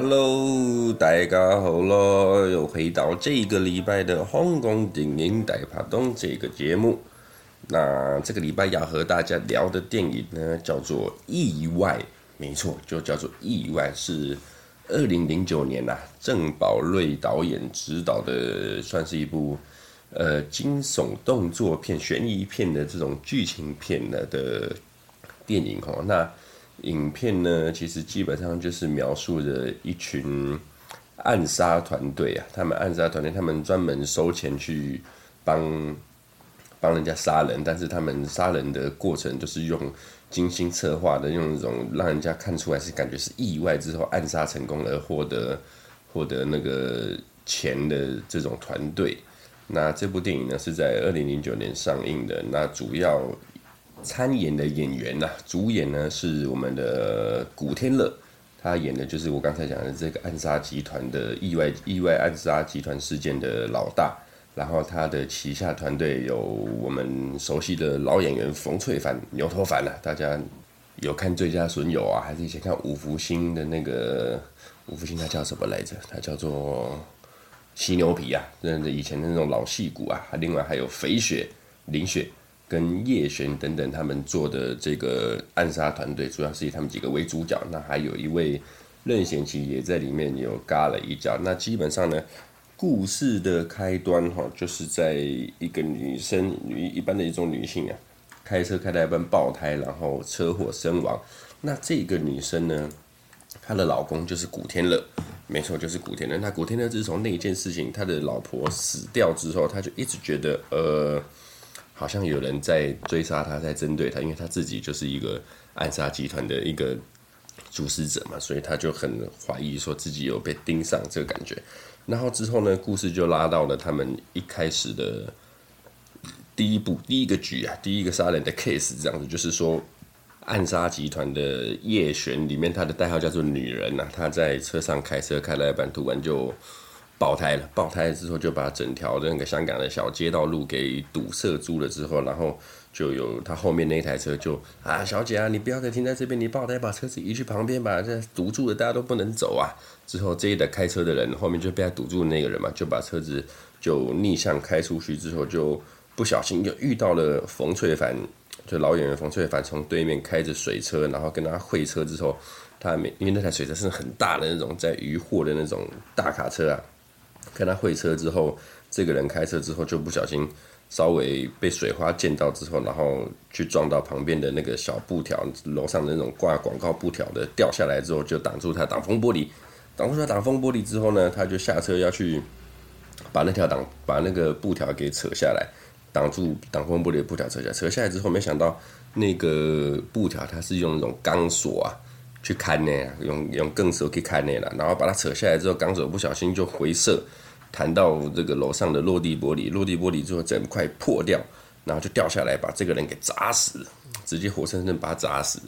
Hello，大家好咯，又回到这个礼拜的香港电影大拍档这个节目。那这个礼拜要和大家聊的电影呢，叫做《意外》，没错，就叫做《意外》，是二零零九年呐、啊，郑保瑞导演执导的，算是一部呃惊悚动作片、悬疑片的这种剧情片的的电影哦。那影片呢，其实基本上就是描述着一群暗杀团队啊，他们暗杀团队，他们专门收钱去帮帮人家杀人，但是他们杀人的过程都是用精心策划的，用那种让人家看出来是感觉是意外之后暗杀成功而获得获得那个钱的这种团队。那这部电影呢是在二零零九年上映的，那主要。参演的演员呐、主演呢是我们的古天乐，他演的就是我刚才讲的这个暗杀集团的意外意外暗杀集团事件的老大，然后他的旗下团队有我们熟悉的老演员冯淬帆、牛头帆呐、啊，大家有看《最佳损友》啊，还是以前看五福星的那个五福星，他叫什么来着？他叫做犀牛皮啊，认得以前的那种老戏骨啊，另外还有肥雪、林雪。跟叶璇等等他们做的这个暗杀团队，主要是以他们几个为主角。那还有一位任贤齐也在里面有嘎了一脚。那基本上呢，故事的开端哈，就是在一个女生，女一般的一种女性啊，开车开到一半爆胎，然后车祸身亡。那这个女生呢，她的老公就是古天乐，没错，就是古天乐。那古天乐自从那一件事情，他的老婆死掉之后，他就一直觉得呃。好像有人在追杀他，在针对他，因为他自己就是一个暗杀集团的一个主使者嘛，所以他就很怀疑说自己有被盯上这个感觉。然后之后呢，故事就拉到了他们一开始的第一部第一个局啊，第一个杀人的 case 这样子，就是说暗杀集团的叶璇里面，他的代号叫做女人呐、啊，他在车上开车开了一半，突然就。爆胎了，爆胎了之后就把整条那个香港的小街道路给堵塞住了之后，然后就有他后面那台车就啊，小姐啊，你不要再停在这边，你爆胎把车子移去旁边吧，这堵住了，大家都不能走啊。之后这一台开车的人后面就被他堵住的那个人嘛，就把车子就逆向开出去之后，就不小心就遇到了冯翠凡，就老演员冯翠凡从对面开着水车，然后跟他会车之后，他没因为那台水车是很大的那种在渔货的那种大卡车啊。跟他会车之后，这个人开车之后就不小心稍微被水花溅到之后，然后去撞到旁边的那个小布条，楼上的那种挂广告布条的掉下来之后，就挡住他挡风玻璃，挡住他挡风玻璃之后呢，他就下车要去把那条挡把那个布条给扯下来，挡住挡风玻璃的布条扯下来，扯下来之后，没想到那个布条它是用那种钢索啊。去看呢，用用更手去看呢了，然后把它扯下来之后，钢索不小心就回射，弹到这个楼上的落地玻璃，落地玻璃之后整块破掉，然后就掉下来，把这个人给砸死了，直接活生生把他砸死。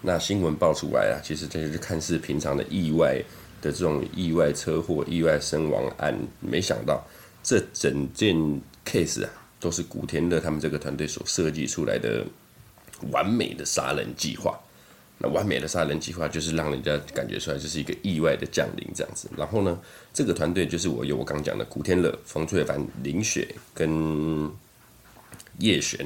那新闻爆出来啊，其实这就是看似平常的意外的这种意外车祸、意外身亡案，没想到这整件 case 啊，都是古天乐他们这个团队所设计出来的完美的杀人计划。那完美的杀人计划就是让人家感觉出来就是一个意外的降临这样子。然后呢，这个团队就是我有我刚讲的古天乐、冯淬帆、林雪跟叶璇。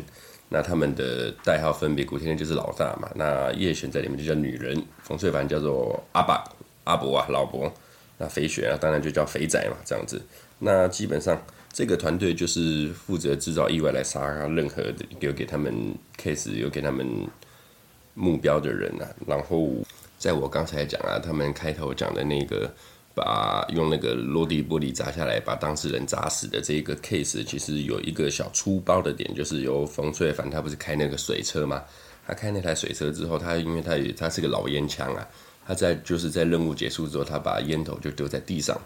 那他们的代号分别，古天乐就是老大嘛，那叶璇在里面就叫女人，冯淬帆叫做阿爸、阿伯啊、老伯。那肥雪啊，当然就叫肥仔嘛，这样子。那基本上这个团队就是负责制造意外来杀任何的，有给他们 case，有给他们。目标的人啊，然后在我刚才讲啊，他们开头讲的那个把用那个落地玻璃砸下来把当事人砸死的这个 case，其实有一个小粗暴的点，就是由冯翠凡他不是开那个水车嘛，他开那台水车之后，他因为他也他是个老烟枪啊，他在就是在任务结束之后，他把烟头就丢在地上，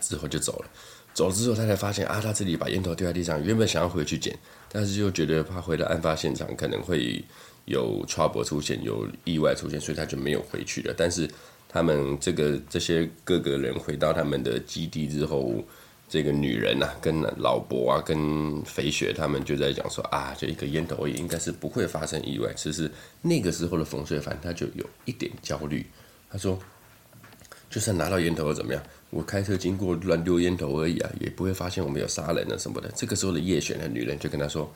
之后就走了，走了之后他才发现啊，他这里把烟头丢在地上，原本想要回去捡，但是又觉得怕回到案发现场可能会。有 trouble 出现，有意外出现，所以他就没有回去了。但是他们这个这些各个人回到他们的基地之后，这个女人啊，跟老伯啊，跟肥雪他们就在讲说啊，就一个烟头也应该是不会发生意外。其实那个时候的冯淬帆他就有一点焦虑，他说，就算拿到烟头又怎么样？我开车经过乱丢烟头而已啊，也不会发现我们有杀人了什么的。这个时候的叶璇的女人就跟他说：“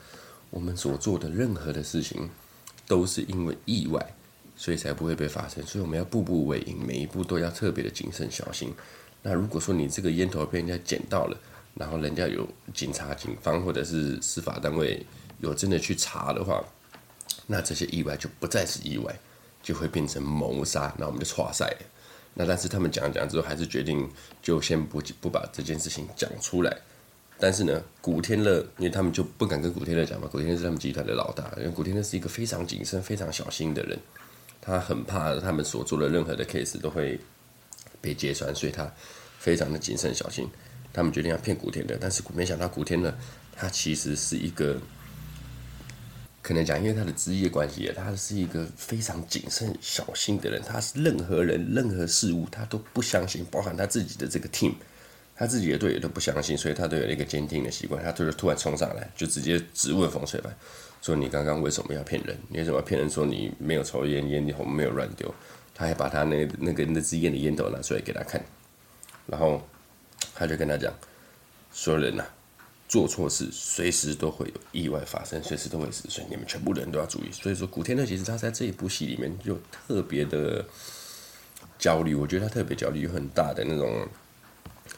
我们所做的任何的事情，都是因为意外，所以才不会被发生。所以我们要步步为营，每一步都要特别的谨慎小心。那如果说你这个烟头被人家捡到了，然后人家有警察、警方或者是司法单位有真的去查的话，那这些意外就不再是意外，就会变成谋杀，那我们就错赛。那但是他们讲讲之后，还是决定就先不不把这件事情讲出来。但是呢，古天乐，因为他们就不敢跟古天乐讲嘛，古天乐是他们集团的老大，因为古天乐是一个非常谨慎、非常小心的人，他很怕他们所做的任何的 case 都会被揭穿，所以他非常的谨慎小心。他们决定要骗古天乐，但是没想到古天乐他其实是一个。可能讲，因为他的职业关系，他是一个非常谨慎小心的人。他是任何人、任何事物，他都不相信，包含他自己的这个 team，他自己的队友都不相信，所以他都有一个监听的习惯。他就是突然冲上来，就直接质问冯淬帆，说：“你刚刚为什么要骗人？你为什么要骗人？说你没有抽烟，烟头没有乱丢。”他还把他那那个那支烟的烟头拿出来给他看，然后他就跟他讲：“所有人呐、”做错事，随时都会有意外发生，随时都会死，所以你们全部人都要注意。所以说，古天乐其实他在这一部戏里面就特别的焦虑，我觉得他特别焦虑，有很大的那种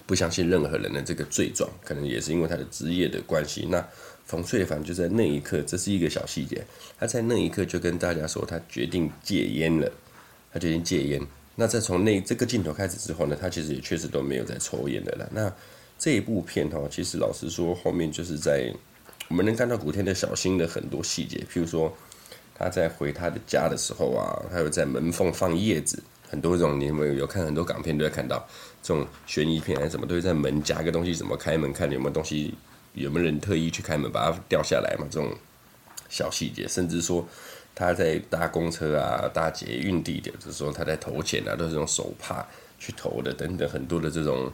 不相信任何人的这个罪状，可能也是因为他的职业的关系。那冯翠凡就在那一刻，这是一个小细节，他在那一刻就跟大家说，他决定戒烟了，他决定戒烟。那在从那这个镜头开始之后呢，他其实也确实都没有在抽烟的了。那这一部片哈，其实老实说，后面就是在我们能看到古天乐小心的很多细节，譬如说他在回他的家的时候啊，还有在门缝放叶子，很多种你们有看很多港片都会看到，这种悬疑片还是什么，都会在门夹个东西，怎么开门看有没有东西，有没有人特意去开门把它掉下来嘛？这种小细节，甚至说他在搭公车啊、搭捷运地点的时候，他在投钱啊，都是用手帕去投的，等等很多的这种。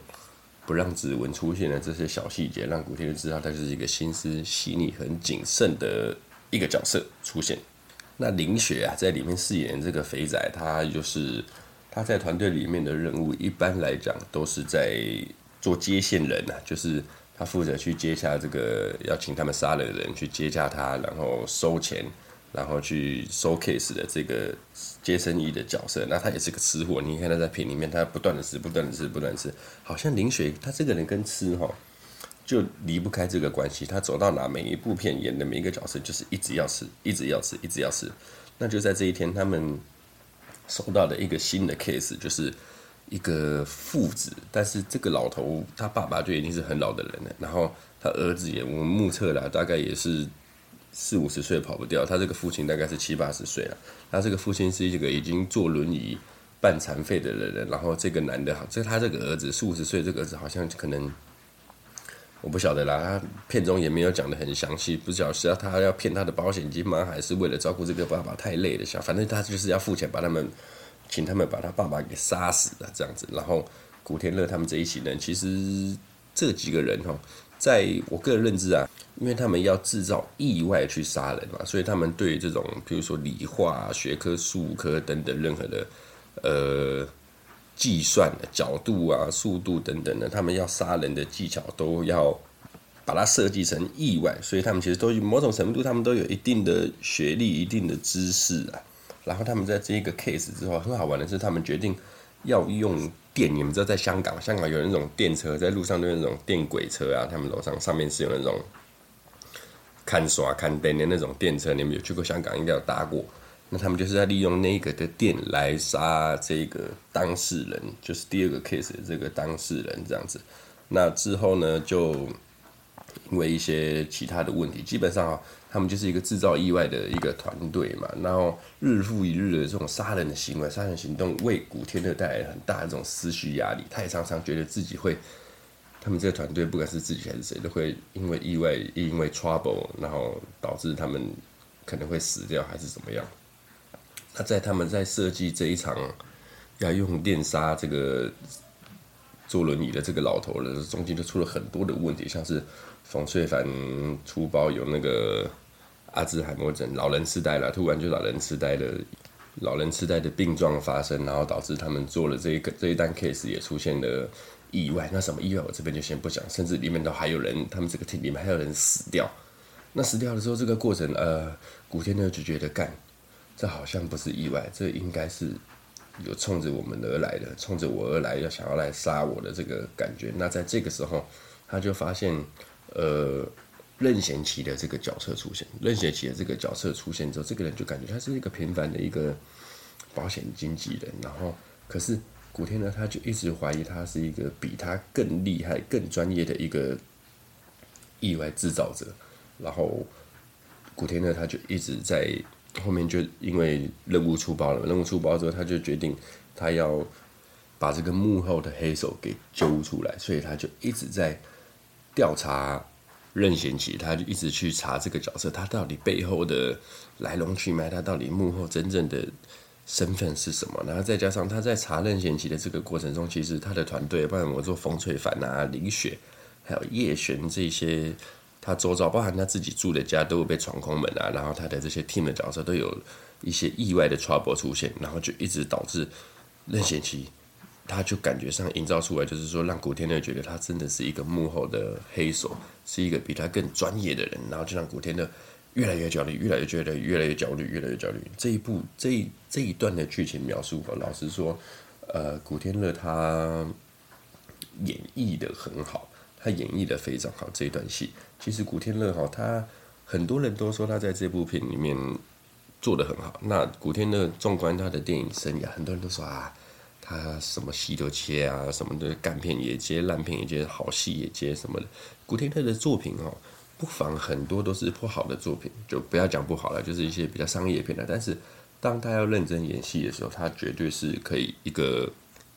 不让指纹出现的这些小细节，让古天乐知道他就是一个心思细腻、很谨慎的一个角色出现。那林雪啊，在里面饰演这个肥仔，他就是他在团队里面的任务，一般来讲都是在做接线人、就是他负责去接下这个要请他们杀了的人，去接下他，然后收钱。然后去收 case 的这个接生意的角色，那他也是个吃货。你看他在片里面，他不断的吃，不断的吃，不断的吃，好像林雪他这个人跟吃哈就离不开这个关系。他走到哪，每一部片演的每一个角色就是一直要吃，一直要吃，一直要吃。那就在这一天，他们收到的一个新的 case，就是一个父子，但是这个老头他爸爸就已经是很老的人了，然后他儿子也我们目测了，大概也是。四五十岁跑不掉，他这个父亲大概是七八十岁了。他这个父亲是一个已经坐轮椅、半残废的人了，然后这个男的，这他这个儿子四五十岁，这个儿子好像可能我不晓得啦。他片中也没有讲得很详细，不晓得是要他要骗他的保险金吗？还是为了照顾这个爸爸太累了想，反正他就是要付钱把他们请他们把他爸爸给杀死了这样子。然后古天乐他们这一群人，其实这几个人哈。在我个人认知啊，因为他们要制造意外去杀人嘛，所以他们对这种，比如说理化、学科、术科等等任何的呃计算的角度啊、速度等等的，他们要杀人的技巧都要把它设计成意外，所以他们其实都某种程度，他们都有一定的学历、一定的知识啊。然后他们在这个 case 之后，很好玩的是，他们决定要用。电，你们知道，在香港，香港有那种电车，在路上都有那种电轨车啊。他们楼上上面是有那种看耍看灯的那种电车。你们有去过香港，应该有搭过。那他们就是在利用那个的电来杀这个当事人，就是第二个 case 的这个当事人这样子。那之后呢，就因为一些其他的问题，基本上啊。他们就是一个制造意外的一个团队嘛，然后日复一日的这种杀人的行为、杀人行动，为古天乐带来很大的这种思绪压力。他也常常觉得自己会，他们这个团队不管是自己还是谁，都会因为意外、因为 trouble，然后导致他们可能会死掉，还是怎么样？那在他们在设计这一场要用电杀这个坐轮椅的这个老头的中间，就出了很多的问题，像是。冯翠帆出包有那个阿兹海默症，老人痴呆了，突然就老人痴呆了。老人痴呆的病状发生，然后导致他们做了这一个这一单 case 也出现了意外。那什么意外，我这边就先不讲，甚至里面都还有人，他们这个 team 里面还有人死掉。那死掉的时候，这个过程，呃，古天乐就觉得干，这好像不是意外，这应该是有冲着我们而来的，冲着我而来，要想要来杀我的这个感觉。那在这个时候，他就发现，呃。任贤齐的这个角色出现，任贤齐的这个角色出现之后，这个人就感觉他是一个平凡的一个保险经纪人。然后，可是古天乐他就一直怀疑他是一个比他更厉害、更专业的一个意外制造者。然后，古天乐他就一直在后面，就因为任务出包了，任务出包之后，他就决定他要把这个幕后的黑手给揪出来，所以他就一直在调查。任贤齐，他就一直去查这个角色，他到底背后的来龙去脉，他到底幕后真正的身份是什么？然后再加上他在查任贤齐的这个过程中，其实他的团队，包括我做冯淬帆啊、林雪，还有叶璇这些，他周遭包含他自己住的家都会被闯空门啊，然后他的这些 team 的角色都有一些意外的 trouble 出现，然后就一直导致任贤齐。他就感觉上营造出来，就是说让古天乐觉得他真的是一个幕后的黑手，是一个比他更专业的人，然后就让古天乐越来越焦虑，越来越觉得越来越焦虑，越来越焦虑。这一部这这一段的剧情描述，老实说，呃，古天乐他演绎的很好，他演绎的非常好。这一段戏，其实古天乐哈，他很多人都说他在这部片里面做得很好。那古天乐纵观他的电影生涯，很多人都说啊。他什么戏都接啊，什么的干片也接，烂片也接，好戏也接什么的。古天乐的作品哦，不妨很多都是不好的作品，就不要讲不好了，就是一些比较商业片的。但是当他要认真演戏的时候，他绝对是可以一个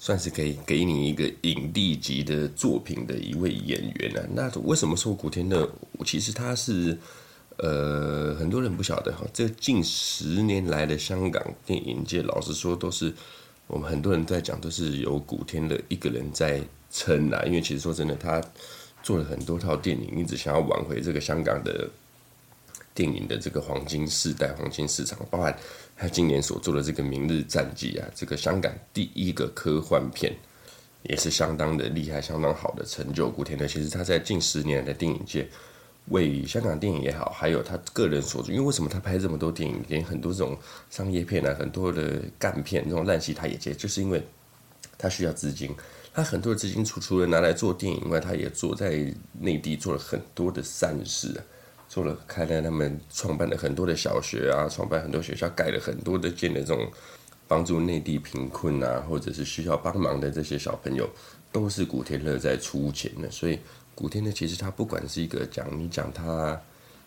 算是可以给你一个影帝级的作品的一位演员啊。那为什么说古天乐？其实他是呃，很多人不晓得哈，这近十年来的香港电影界，老实说都是。我们很多人在讲，都是由古天乐一个人在撑啊，因为其实说真的，他做了很多套电影，一直想要挽回这个香港的电影的这个黄金世代、黄金市场，包含他今年所做的这个《明日战记》啊，这个香港第一个科幻片，也是相当的厉害、相当好的成就。古天乐其实他在近十年的电影界。为香港电影也好，还有他个人所做，因为为什么他拍这么多电影，连很多这种商业片啊，很多的干片这种烂戏他也接，就是因为他需要资金。他很多的资金除除了拿来做电影外，他也做在内地做了很多的善事，做了开了他们创办了很多的小学啊，创办很多学校，盖了很多的建的这种帮助内地贫困啊，或者是需要帮忙的这些小朋友，都是古天乐在出钱的，所以。古天乐其实他不管是一个讲你讲他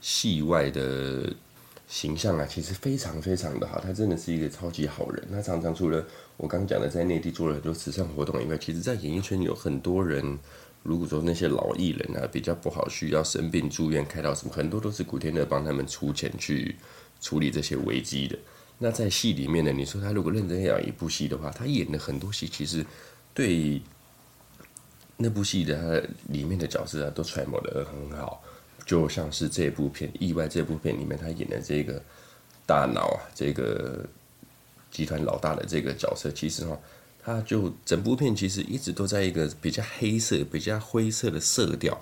戏外的形象啊，其实非常非常的好，他真的是一个超级好人。他常常除了我刚讲的在内地做了很多慈善活动以外，其实在演艺圈有很多人，如果说那些老艺人啊比较不好，需要生病住院开刀什么，很多都是古天乐帮他们出钱去处理这些危机的。那在戏里面呢，你说他如果认真演一部戏的话，他演的很多戏其实对。那部戏的他里面的角色啊，都揣摩得很好，就像是这部片《意外》这部片里面他演的这个大脑啊，这个集团老大的这个角色，其实哈，他就整部片其实一直都在一个比较黑色、比较灰色的色调，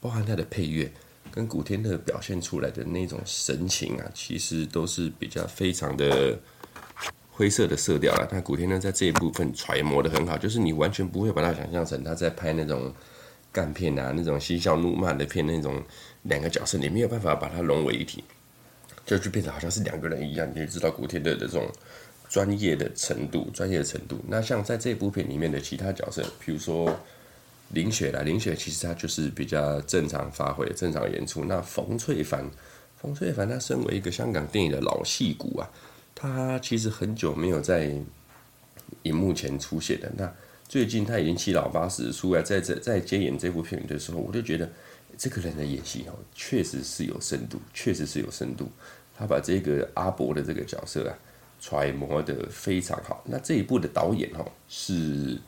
包含他的配乐跟古天乐表现出来的那种神情啊，其实都是比较非常的。灰色的色调了，那古天乐在这一部分揣摩得很好，就是你完全不会把它想象成他在拍那种干片啊，那种嬉笑怒骂的片，那种两个角色，你没有办法把它融为一体，就就变成好像是两个人一样，你就知道古天乐的这种专业的程度，专业的程度。那像在这部片里面的其他角色，比如说林雪啦，林雪其实她就是比较正常发挥、正常演出。那冯翠凡，冯翠凡她身为一个香港电影的老戏骨啊。他其实很久没有在荧幕前出现的。那最近他已经七老八十出来，在这在接演这部片的时候，我就觉得这个人的演戏哦，确实是有深度，确实是有深度。他把这个阿伯的这个角色啊揣摩的非常好。那这一部的导演哦是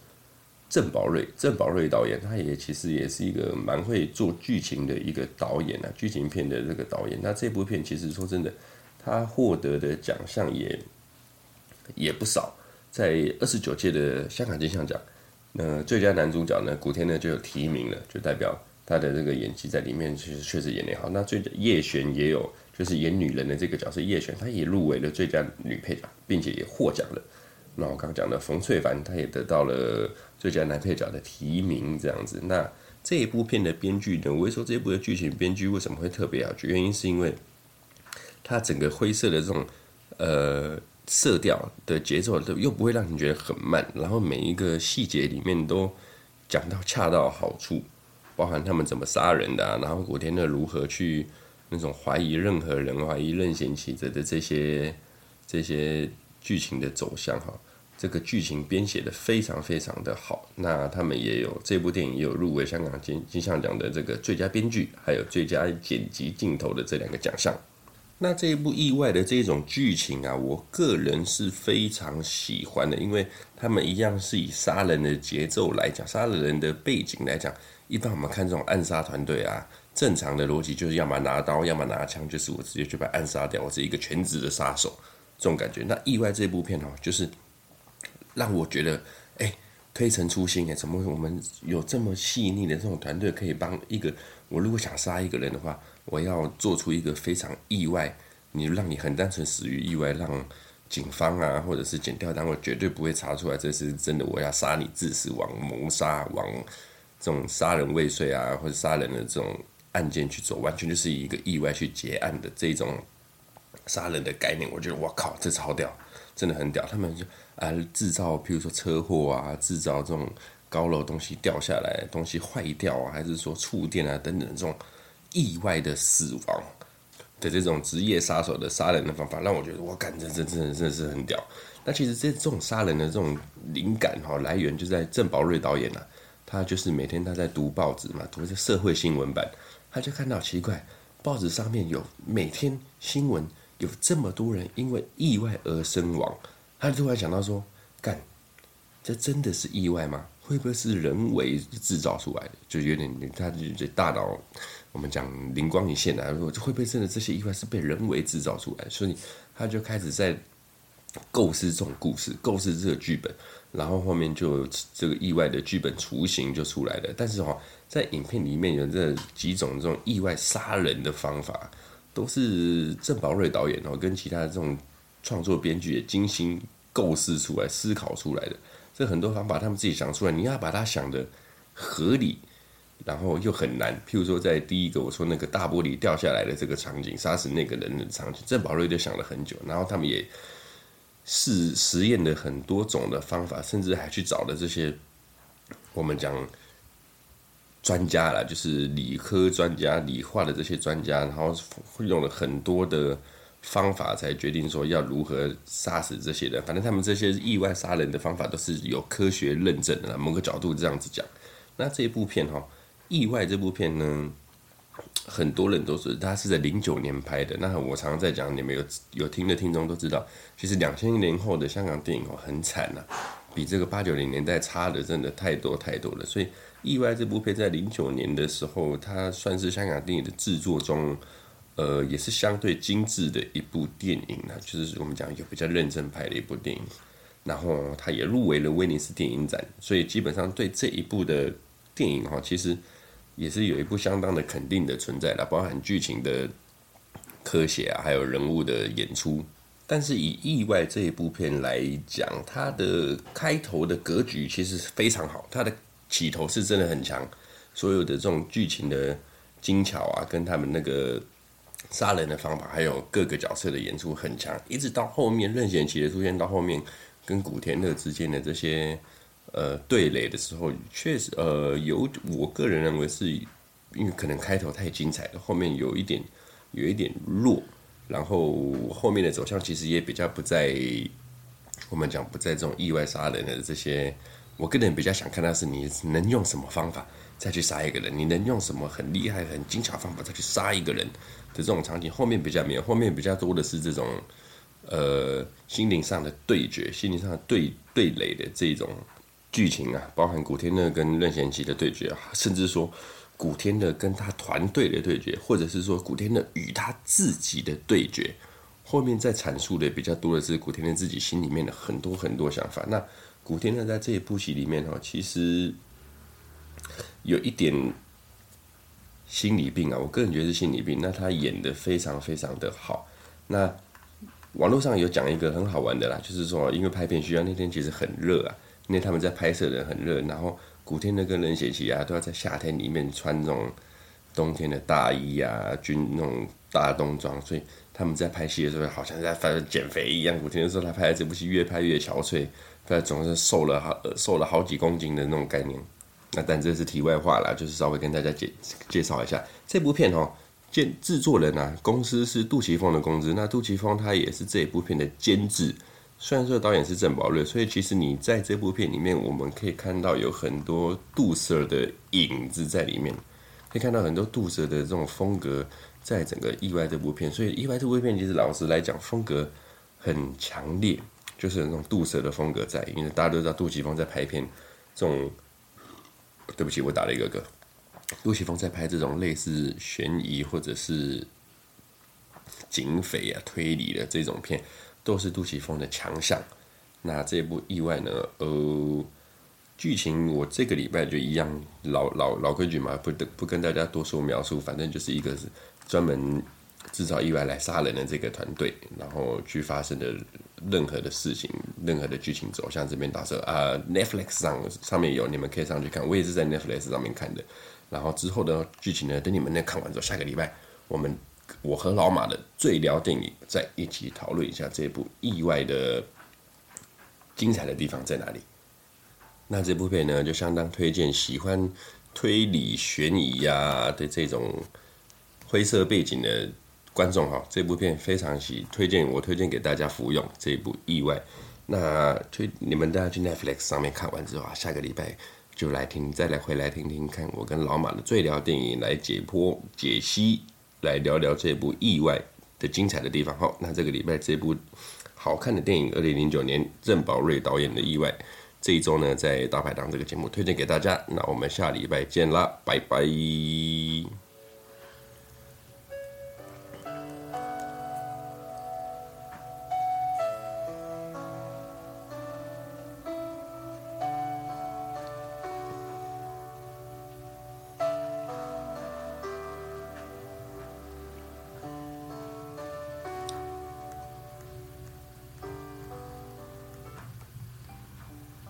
郑宝瑞，郑宝瑞导演，他也其实也是一个蛮会做剧情的一个导演啊，剧情片的这个导演。那这部片其实说真的。他获得的奖项也也不少。在二十九届的香港金像奖，那最佳男主角呢，古天乐就有提名了，就代表他的这个演技在里面其实确实演得好。那最叶璇也有，就是演女人的这个角色叶璇，她也入围了最佳女配角，并且也获奖了。那我刚刚讲的冯翠凡，她也得到了最佳男配角的提名，这样子。那这一部片的编剧呢，我会说这一部的剧情编剧为什么会特别好？原因是因为它整个灰色的这种呃。色调的节奏都又不会让你觉得很慢，然后每一个细节里面都讲到恰到好处，包含他们怎么杀人的，然后古天乐如何去那种怀疑任何人、怀疑任贤齐的这些这些剧情的走向哈，这个剧情编写的非常非常的好。那他们也有这部电影也有入围香港金金像奖的这个最佳编剧，还有最佳剪辑镜头的这两个奖项。那这一部意外的这种剧情啊，我个人是非常喜欢的，因为他们一样是以杀人的节奏来讲，杀人的背景来讲，一般我们看这种暗杀团队啊，正常的逻辑就是要么拿刀，要么拿枪，就是我直接就把暗杀掉，我是一个全职的杀手，这种感觉。那意外这部片哦，就是让我觉得，哎，推陈出新哎，怎么我们有这么细腻的这种团队可以帮一个，我如果想杀一个人的话。我要做出一个非常意外，你让你很单纯死于意外，让警方啊或者是检调单位绝对不会查出来这是真的。我要杀你致死，亡谋杀，亡这种杀人未遂啊或者杀人的这种案件去走，完全就是一个意外去结案的这种杀人的概念。我觉得我靠，这超屌，真的很屌。他们就啊制造，譬如说车祸啊，制造这种高楼东西掉下来，东西坏掉啊，还是说触电啊等等这种。意外的死亡的这种职业杀手的杀人的方法，让我觉得我感觉这真真的真是很屌。那其实这这种杀人的这种灵感哈来源就在郑宝瑞导演呐、啊，他就是每天他在读报纸嘛，读这社会新闻版，他就看到奇怪，报纸上面有每天新闻有这么多人因为意外而身亡，他突然想到说，干，这真的是意外吗？会不会是人为制造出来的？就有点他就这大脑。我们讲灵光一现啊，这会不会真的这些意外是被人为制造出来？所以他就开始在构思这种故事，构思这个剧本，然后后面就这个意外的剧本雏形就出来了。但是哈，在影片里面有这几种这种意外杀人的方法，都是郑宝瑞导演哦跟其他的这种创作编剧也精心构思出来、思考出来的。这很多方法他们自己想出来，你要把它想得合理。然后又很难，譬如说，在第一个我说那个大玻璃掉下来的这个场景，杀死那个人的场景，郑宝瑞就想了很久，然后他们也试实验了很多种的方法，甚至还去找了这些我们讲专家啦，就是理科专家、理化的这些专家，然后用了很多的方法，才决定说要如何杀死这些人。反正他们这些意外杀人的方法都是有科学认证的，某个角度这样子讲。那这一部片哈。意外这部片呢，很多人都是他是在零九年拍的。那我常常在讲，你们有有听的听众都知道，其实两千年后的香港电影哦很惨呐，比这个八九零年代差的真的太多太多了。所以意外这部片在零九年的时候，它算是香港电影的制作中，呃，也是相对精致的一部电影呢，就是我们讲有比较认真拍的一部电影。然后它也入围了威尼斯电影展，所以基本上对这一部的电影哈，其实。也是有一部相当的肯定的存在的，包含剧情的科学啊，还有人物的演出。但是以意外这一部片来讲，它的开头的格局其实非常好，它的起头是真的很强，所有的这种剧情的精巧啊，跟他们那个杀人的方法，还有各个角色的演出很强，一直到后面任贤齐的出现，到后面跟古天乐之间的这些。呃，对垒的时候，确实，呃，有我个人认为是，因为可能开头太精彩了，后面有一点，有一点弱，然后后面的走向其实也比较不在，我们讲不在这种意外杀人的这些，我个人比较想看到是你能用什么方法再去杀一个人，你能用什么很厉害、很精巧方法再去杀一个人的这种场景，后面比较没有，后面比较多的是这种，呃，心灵上的对决，心灵上的对对垒的这种。剧情啊，包含古天乐跟任贤齐的对决啊，甚至说古天乐跟他团队的对决，或者是说古天乐与他自己的对决，后面再阐述的比较多的是古天乐自己心里面的很多很多想法。那古天乐在这一部戏里面哈，其实有一点心理病啊，我个人觉得是心理病。那他演的非常非常的好。那网络上有讲一个很好玩的啦，就是说因为拍片需要，那天其实很热啊，因为他们在拍摄的很热，然后古天乐跟任贤齐啊都要在夏天里面穿这种冬天的大衣啊，军那种大冬装，所以他们在拍戏的时候好像在反正减肥一样。古天乐说他拍的这部戏越拍越憔悴。他总是瘦了好瘦了好几公斤的那种概念，那但这是题外话啦，就是稍微跟大家介介绍一下这部片哦。监制作人啊，公司是杜琪峰的公司，那杜琪峰他也是这一部片的监制。虽然说导演是郑宝瑞，所以其实你在这部片里面，我们可以看到有很多杜舍的影子在里面，可以看到很多杜舍的这种风格在整个《意外》这部片。所以《意外》这部片其实老实来讲，风格很强烈。就是那种杜舍的风格在，因为大家都知道杜琪峰在拍片，这种，对不起，我打了一个嗝。杜琪峰在拍这种类似悬疑或者是警匪啊、推理的这种片，都是杜琪峰的强项。那这部意外呢？呃，剧情我这个礼拜就一样老老老规矩嘛，不不跟大家多说描述，反正就是一个是专门。制造意外来杀人的这个团队，然后去发生的任何的事情，任何的剧情走向这边打车啊，Netflix 上上面有，你们可以上去看。我也是在 Netflix 上面看的。然后之后的剧情呢，等你们那看完之后，下个礼拜我们我和老马的最聊电影再一起讨论一下这部意外的精彩的地方在哪里。那这部片呢，就相当推荐喜欢推理悬疑呀、的这种灰色背景的。观众哈，这部片非常喜推荐，我推荐给大家服用这部意外。那推你们大家去 Netflix 上面看完之后啊，下个礼拜就来听，再来回来听听看我跟老马的最聊电影来解剖解析，来聊聊这部意外的精彩的地方。好，那这个礼拜这部好看的电影，二零零九年郑宝瑞导演的意外，这一周呢在大排档这个节目推荐给大家。那我们下礼拜见啦，拜拜。